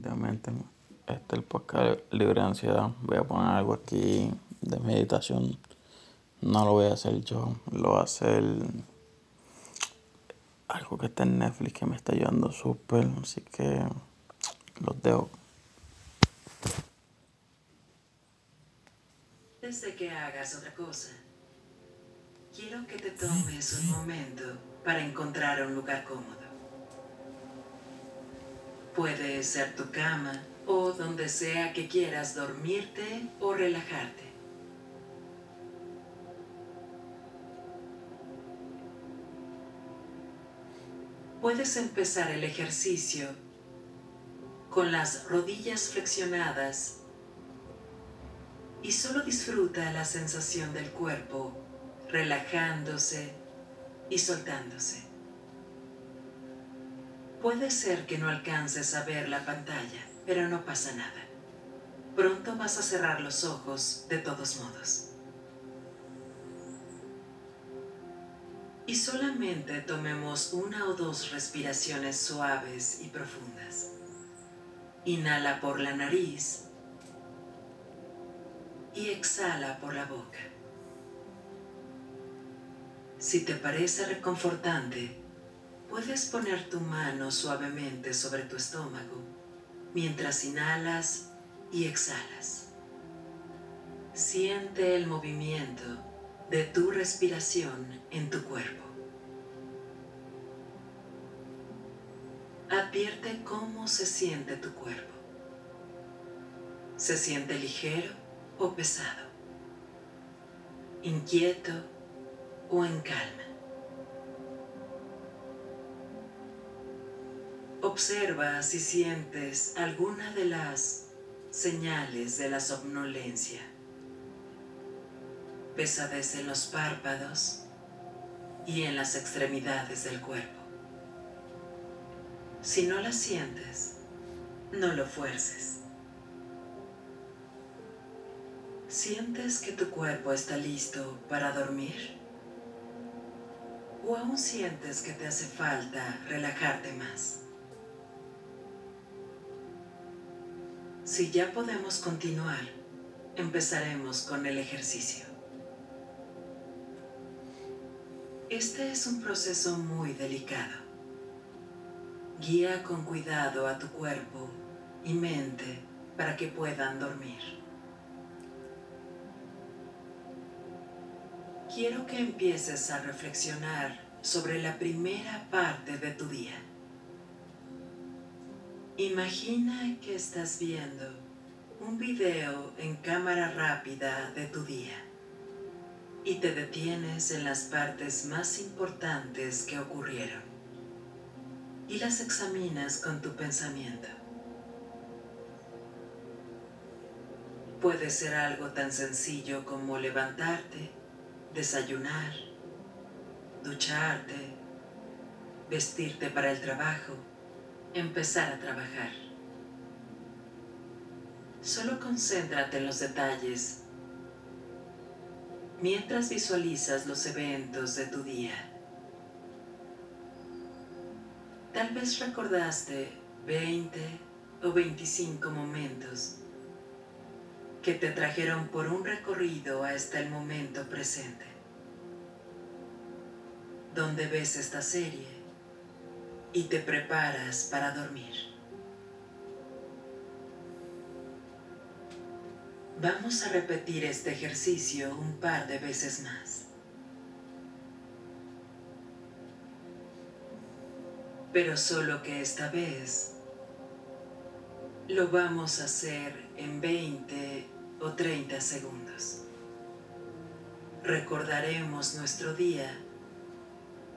Definitivamente, este es el podcast libre de ansiedad. Voy a poner algo aquí de meditación. No lo voy a hacer yo, lo va a hacer algo que está en Netflix que me está ayudando súper. Así que los dejo. Desde que hagas otra cosa, quiero que te tomes un momento para encontrar un lugar cómodo. Puede ser tu cama o donde sea que quieras dormirte o relajarte. Puedes empezar el ejercicio con las rodillas flexionadas y solo disfruta la sensación del cuerpo relajándose y soltándose. Puede ser que no alcances a ver la pantalla, pero no pasa nada. Pronto vas a cerrar los ojos de todos modos. Y solamente tomemos una o dos respiraciones suaves y profundas. Inhala por la nariz y exhala por la boca. Si te parece reconfortante, puedes poner tu mano suavemente sobre tu estómago mientras inhalas y exhalas. Siente el movimiento de tu respiración en tu cuerpo. Advierte cómo se siente tu cuerpo. ¿Se siente ligero o pesado? ¿Inquieto o en calma? Observa si sientes alguna de las señales de la somnolencia. Pesadez en los párpados y en las extremidades del cuerpo. Si no la sientes, no lo fuerces. ¿Sientes que tu cuerpo está listo para dormir? ¿O aún sientes que te hace falta relajarte más? Si ya podemos continuar, empezaremos con el ejercicio. Este es un proceso muy delicado. Guía con cuidado a tu cuerpo y mente para que puedan dormir. Quiero que empieces a reflexionar sobre la primera parte de tu día. Imagina que estás viendo un video en cámara rápida de tu día y te detienes en las partes más importantes que ocurrieron y las examinas con tu pensamiento. Puede ser algo tan sencillo como levantarte, desayunar, ducharte, vestirte para el trabajo, empezar a trabajar. Solo concéntrate en los detalles mientras visualizas los eventos de tu día. Tal vez recordaste 20 o 25 momentos que te trajeron por un recorrido hasta el momento presente, donde ves esta serie y te preparas para dormir. Vamos a repetir este ejercicio un par de veces más. pero solo que esta vez lo vamos a hacer en 20 o 30 segundos. Recordaremos nuestro día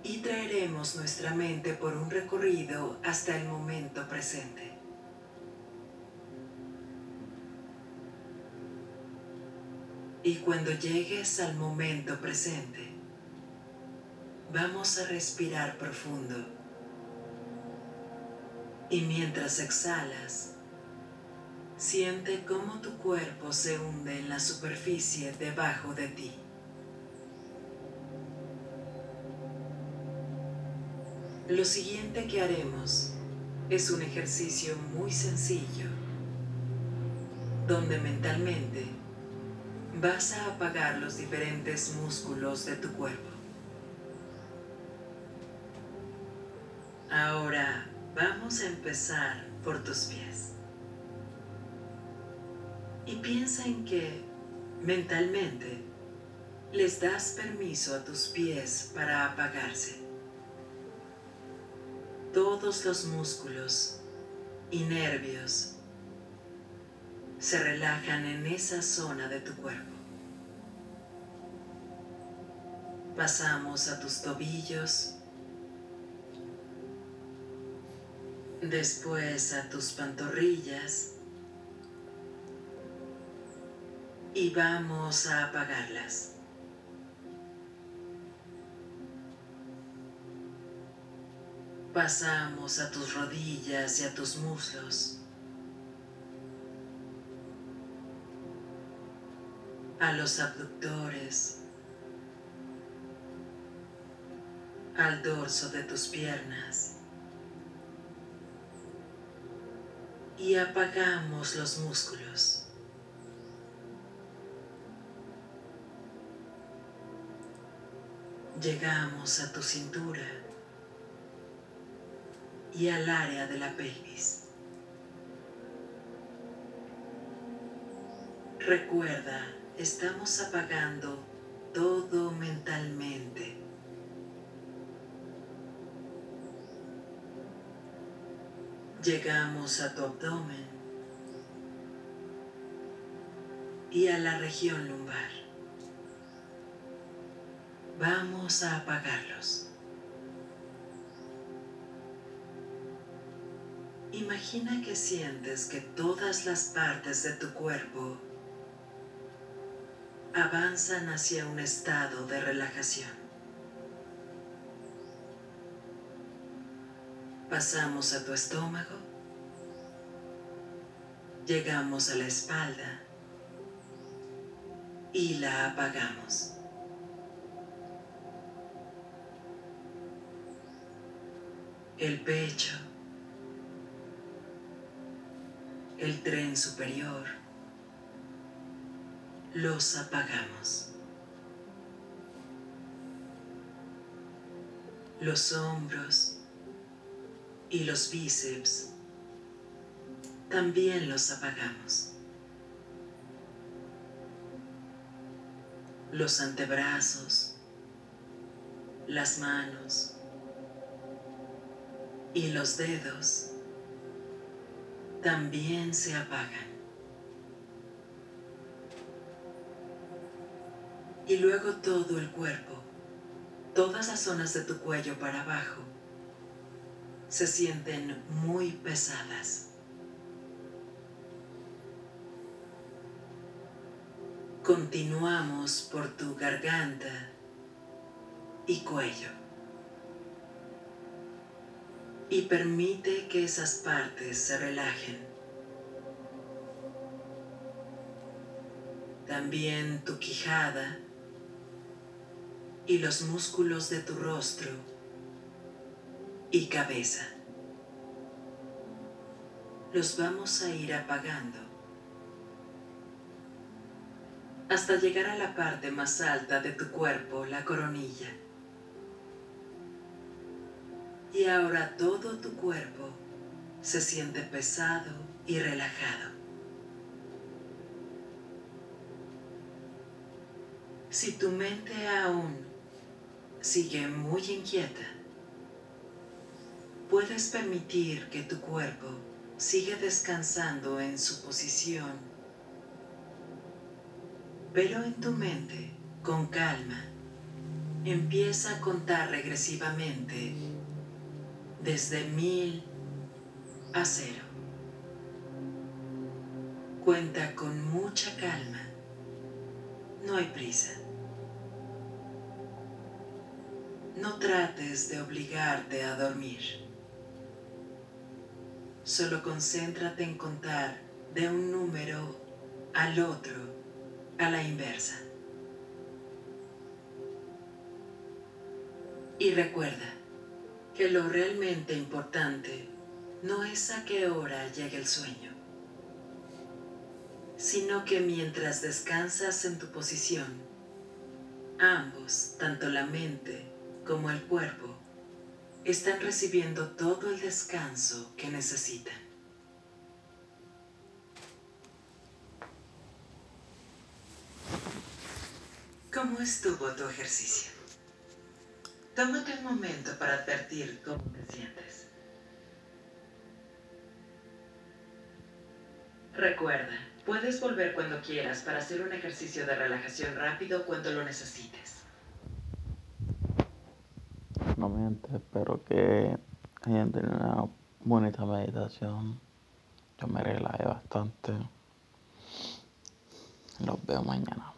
y traeremos nuestra mente por un recorrido hasta el momento presente. Y cuando llegues al momento presente, vamos a respirar profundo y mientras exhalas, siente cómo tu cuerpo se hunde en la superficie debajo de ti. Lo siguiente que haremos es un ejercicio muy sencillo donde mentalmente vas a apagar los diferentes músculos de tu cuerpo. Ahora vamos a empezar por tus pies. Y piensa en que mentalmente les das permiso a tus pies para apagarse. Todos los músculos y nervios se relajan en esa zona de tu cuerpo. Pasamos a tus tobillos, después a tus pantorrillas y vamos a apagarlas. Pasamos a tus rodillas y a tus muslos. A los abductores. Al dorso de tus piernas. Y apagamos los músculos. Llegamos a tu cintura y al área de la pelvis. Recuerda, estamos apagando todo mentalmente. Llegamos a tu abdomen y a la región lumbar. Vamos a apagarlos. Imagina que sientes que todas las partes de tu cuerpo avanzan hacia un estado de relajación. Pasamos a tu estómago, llegamos a la espalda y la apagamos. El pecho, el tren superior, los apagamos. Los hombros y los bíceps también los apagamos. Los antebrazos, las manos y los dedos también se apagan. Y luego todo el cuerpo, todas las zonas de tu cuello para abajo, se sienten muy pesadas. Continuamos por tu garganta y cuello y permite que esas partes se relajen. También tu quijada y los músculos de tu rostro y cabeza. Los vamos a ir apagando hasta llegar a la parte más alta de tu cuerpo, la coronilla. Y ahora todo tu cuerpo se siente pesado y relajado. Si tu mente aún sigue muy inquieta, puedes permitir que tu cuerpo siga descansando en su posición, pero en tu mente, con calma, empieza a contar regresivamente desde mil a cero. Cuenta con mucha calma. No hay prisa. No trates de obligarte a dormir. Solo concéntrate en contar de un número al otro a la inversa. Y recuerda, que lo realmente importante no es a qué hora llegue el sueño, sino que mientras descansas en tu posición, ambos, tanto la mente como el cuerpo, están recibiendo todo el descanso que necesitan. ¿Cómo estuvo tu ejercicio? Tómate un momento para advertir cómo te sientes. Recuerda, puedes volver cuando quieras para hacer un ejercicio de relajación rápido cuando lo necesites. No mientes, espero que hayan tenido una bonita meditación. Yo me relajé bastante. Los veo mañana.